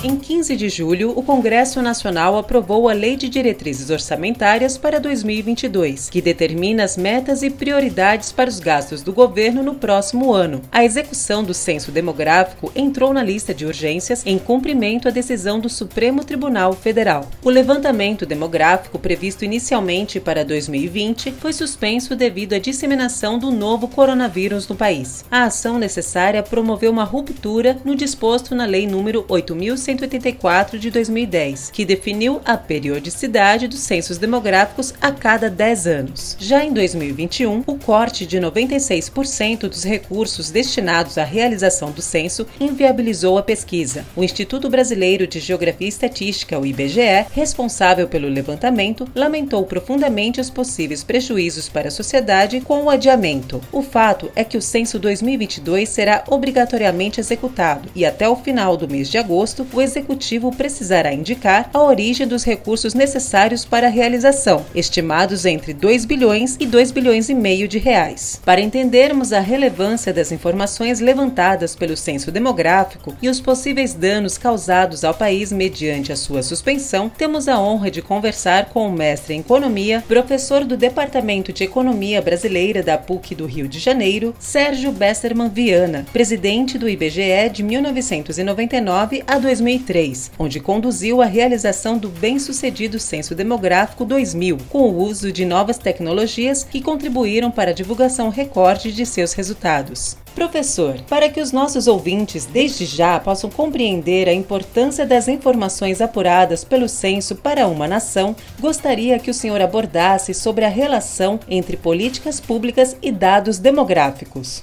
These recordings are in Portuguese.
Em 15 de julho, o Congresso Nacional aprovou a Lei de Diretrizes Orçamentárias para 2022, que determina as metas e prioridades para os gastos do governo no próximo ano. A execução do censo demográfico entrou na lista de urgências em cumprimento à decisão do Supremo Tribunal Federal. O levantamento demográfico previsto inicialmente para 2020 foi suspenso devido à disseminação do novo coronavírus no país. A ação necessária promoveu uma ruptura no disposto na Lei número 8.100 184 de 2010, que definiu a periodicidade dos censos demográficos a cada 10 anos. Já em 2021, o corte de 96% dos recursos destinados à realização do censo inviabilizou a pesquisa. O Instituto Brasileiro de Geografia e Estatística, o IBGE, responsável pelo levantamento, lamentou profundamente os possíveis prejuízos para a sociedade com o adiamento. O fato é que o censo 2022 será obrigatoriamente executado e até o final do mês de agosto o executivo precisará indicar a origem dos recursos necessários para a realização, estimados entre 2 bilhões e 2 bilhões e meio de reais. Para entendermos a relevância das informações levantadas pelo censo demográfico e os possíveis danos causados ao país mediante a sua suspensão, temos a honra de conversar com o mestre em economia, professor do Departamento de Economia Brasileira da PUC do Rio de Janeiro, Sérgio Besserman Viana, presidente do IBGE de 1999 a 2000 2003, onde conduziu a realização do bem-sucedido Censo Demográfico 2000, com o uso de novas tecnologias que contribuíram para a divulgação recorde de seus resultados. Professor, para que os nossos ouvintes desde já possam compreender a importância das informações apuradas pelo censo para uma nação, gostaria que o senhor abordasse sobre a relação entre políticas públicas e dados demográficos.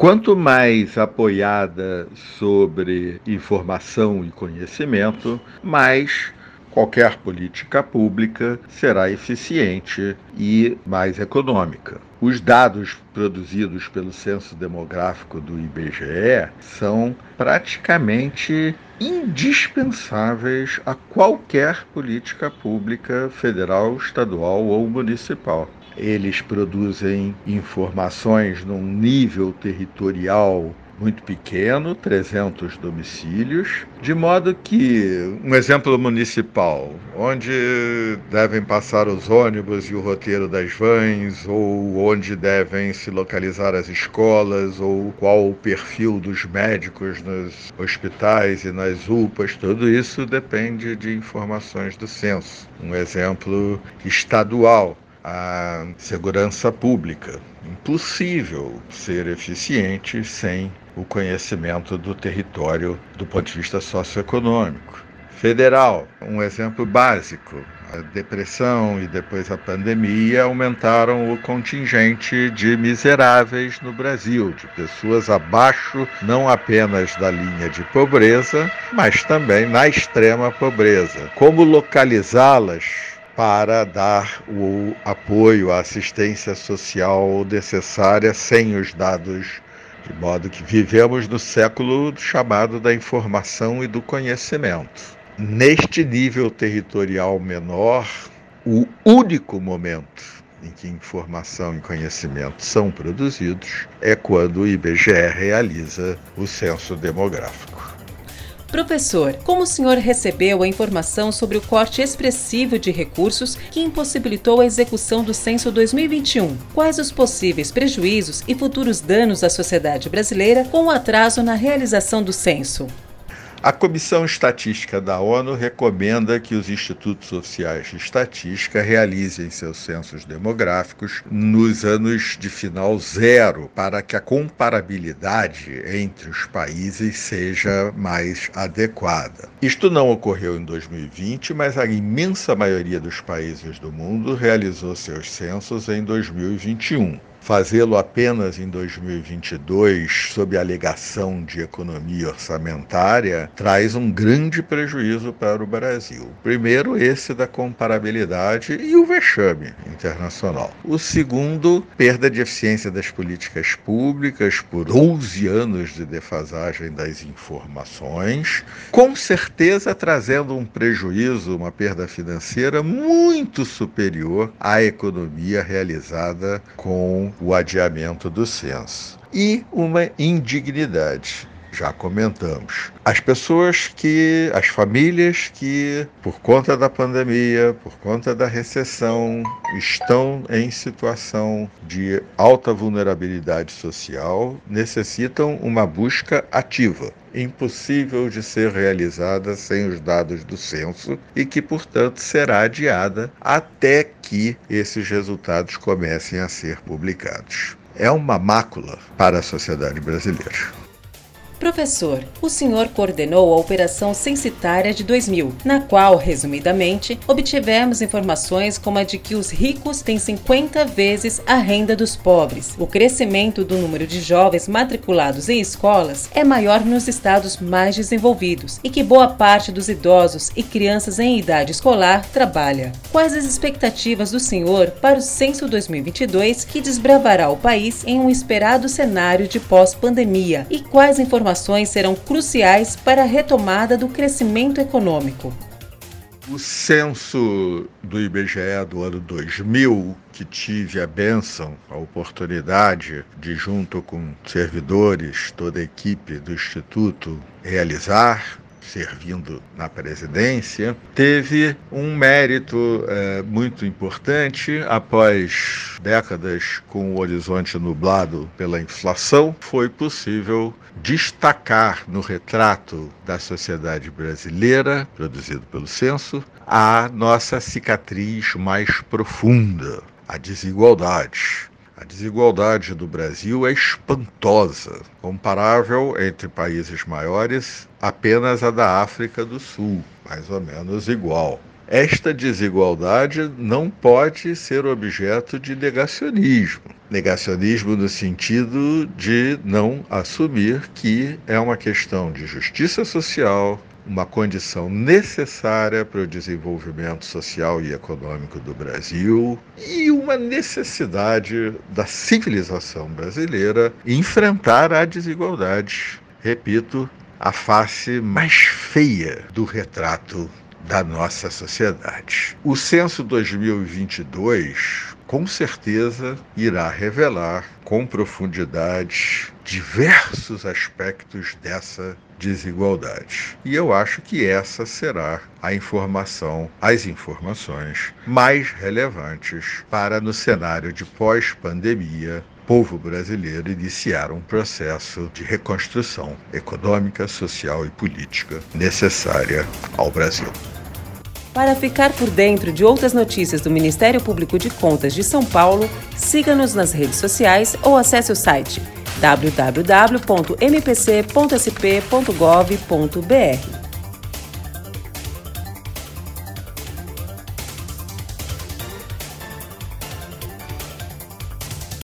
Quanto mais apoiada sobre informação e conhecimento, mais qualquer política pública será eficiente e mais econômica. Os dados produzidos pelo Censo Demográfico do IBGE são praticamente indispensáveis a qualquer política pública federal, estadual ou municipal eles produzem informações num nível territorial muito pequeno, 300 domicílios, de modo que, um exemplo municipal, onde devem passar os ônibus e o roteiro das vans, ou onde devem se localizar as escolas, ou qual o perfil dos médicos nos hospitais e nas UPAs, tudo isso depende de informações do censo. Um exemplo estadual a segurança pública. Impossível ser eficiente sem o conhecimento do território do ponto de vista socioeconômico. Federal, um exemplo básico. A depressão e depois a pandemia aumentaram o contingente de miseráveis no Brasil, de pessoas abaixo não apenas da linha de pobreza, mas também na extrema pobreza. Como localizá-las para dar o apoio, a assistência social necessária sem os dados, de modo que vivemos no século chamado da informação e do conhecimento. Neste nível territorial menor, o único momento em que informação e conhecimento são produzidos é quando o IBGE realiza o censo demográfico. Professor, como o senhor recebeu a informação sobre o corte expressivo de recursos que impossibilitou a execução do censo 2021? Quais os possíveis prejuízos e futuros danos à sociedade brasileira com o atraso na realização do censo? A Comissão Estatística da ONU recomenda que os institutos oficiais de estatística realizem seus censos demográficos nos anos de final zero, para que a comparabilidade entre os países seja mais adequada. Isto não ocorreu em 2020, mas a imensa maioria dos países do mundo realizou seus censos em 2021. Fazê-lo apenas em 2022, sob a alegação de economia orçamentária, traz um grande prejuízo para o Brasil. Primeiro, esse da comparabilidade e o vexame internacional. O segundo, perda de eficiência das políticas públicas por 12 anos de defasagem das informações, com certeza trazendo um prejuízo, uma perda financeira muito superior à economia realizada com o adiamento do censo. E uma indignidade já comentamos. As pessoas que, as famílias que, por conta da pandemia, por conta da recessão, estão em situação de alta vulnerabilidade social, necessitam uma busca ativa impossível de ser realizada sem os dados do censo e que, portanto, será adiada até que esses resultados comecem a ser publicados. É uma mácula para a sociedade brasileira. Professor, o senhor coordenou a Operação Censitária de 2000, na qual, resumidamente, obtivemos informações como a de que os ricos têm 50 vezes a renda dos pobres. O crescimento do número de jovens matriculados em escolas é maior nos estados mais desenvolvidos e que boa parte dos idosos e crianças em idade escolar trabalha. Quais as expectativas do senhor para o censo 2022 que desbravará o país em um esperado cenário de pós-pandemia e quais informações informações serão cruciais para a retomada do crescimento econômico. O censo do IBGE do ano 2000, que tive a benção, a oportunidade de, junto com servidores, toda a equipe do Instituto, realizar, servindo na presidência, teve um mérito é, muito importante. Após décadas com o horizonte nublado pela inflação, foi possível destacar no retrato da sociedade brasileira, produzido pelo censo, a nossa cicatriz mais profunda, a desigualdade a desigualdade do Brasil é espantosa, comparável entre países maiores apenas a da África do Sul, mais ou menos igual. Esta desigualdade não pode ser objeto de negacionismo. Negacionismo no sentido de não assumir que é uma questão de justiça social, uma condição necessária para o desenvolvimento social e econômico do Brasil e uma necessidade da civilização brasileira enfrentar a desigualdade. Repito, a face mais feia do retrato da nossa sociedade. O censo 2022 com certeza irá revelar com profundidade diversos aspectos dessa desigualdade. E eu acho que essa será a informação, as informações mais relevantes para no cenário de pós-pandemia povo brasileiro iniciar um processo de reconstrução econômica, social e política necessária ao Brasil. Para ficar por dentro de outras notícias do Ministério Público de Contas de São Paulo, siga-nos nas redes sociais ou acesse o site www.mpc.sp.gov.br.